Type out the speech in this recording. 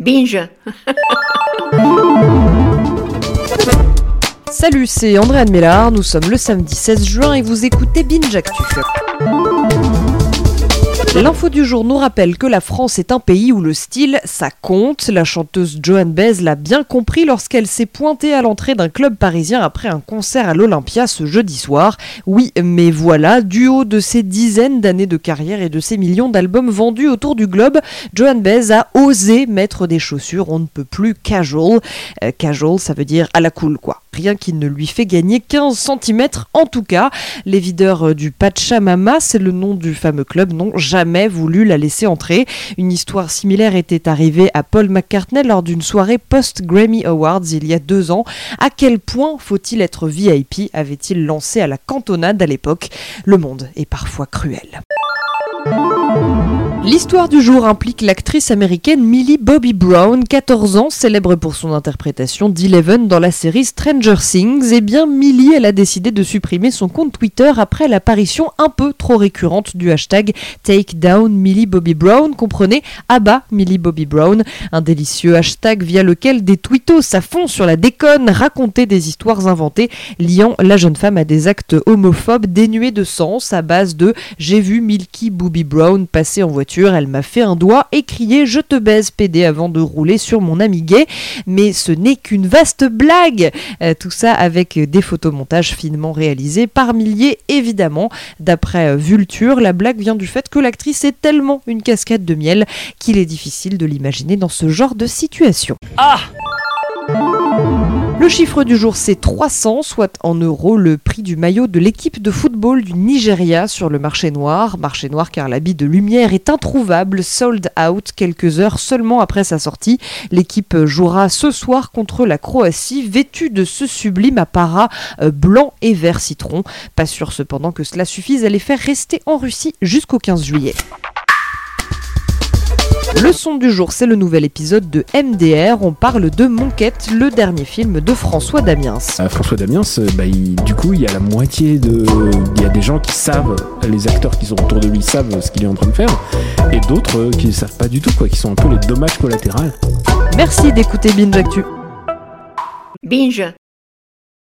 Binge. Salut, c'est André Mélard, nous sommes le samedi 16 juin et vous écoutez Binge Actu. L'info du jour nous rappelle que la France est un pays où le style, ça compte. La chanteuse Joanne Baez l'a bien compris lorsqu'elle s'est pointée à l'entrée d'un club parisien après un concert à l'Olympia ce jeudi soir. Oui, mais voilà, du haut de ses dizaines d'années de carrière et de ses millions d'albums vendus autour du globe, Joanne Baez a osé mettre des chaussures on ne peut plus casual. Euh, casual, ça veut dire à la cool quoi. Rien qui ne lui fait gagner 15 cm en tout cas. Les videurs du Pachamama, c'est le nom du fameux club, n'ont jamais voulu la laisser entrer. Une histoire similaire était arrivée à Paul McCartney lors d'une soirée post-Grammy Awards il y a deux ans. À quel point faut-il être VIP avait-il lancé à la cantonade à l'époque? Le monde est parfois cruel. L'histoire du jour implique l'actrice américaine Millie Bobby Brown, 14 ans, célèbre pour son interprétation d'Eleven dans la série Stranger Things. Et eh bien, Millie, elle a décidé de supprimer son compte Twitter après l'apparition un peu trop récurrente du hashtag Take Down Millie Bobby Brown. Comprenez, abat Millie Bobby Brown, un délicieux hashtag via lequel des tweetos fond sur la déconne, raconter des histoires inventées liant la jeune femme à des actes homophobes dénués de sens à base de j'ai vu Milky Bobby Brown passer en voiture elle m'a fait un doigt et crié Je te baise PD avant de rouler sur mon ami gay. Mais ce n'est qu'une vaste blague euh, Tout ça avec des photomontages finement réalisés par milliers évidemment. D'après euh, Vulture, la blague vient du fait que l'actrice est tellement une cascade de miel qu'il est difficile de l'imaginer dans ce genre de situation. Ah le chiffre du jour, c'est 300, soit en euros le prix du maillot de l'équipe de football du Nigeria sur le marché noir. Marché noir car l'habit de lumière est introuvable, sold out quelques heures seulement après sa sortie. L'équipe jouera ce soir contre la Croatie, vêtue de ce sublime apparat euh, blanc et vert citron. Pas sûr cependant que cela suffise à les faire rester en Russie jusqu'au 15 juillet. Le son du jour, c'est le nouvel épisode de MDR. On parle de Monquette, le dernier film de François Damiens. Euh, François Damiens, euh, bah, du coup, il y a la moitié de. Il y a des gens qui savent, les acteurs qui sont autour de lui savent ce qu'il est en train de faire, et d'autres euh, qui ne savent pas du tout, quoi, qui sont un peu les dommages collatéraux. Merci d'écouter Binge Actu. Binge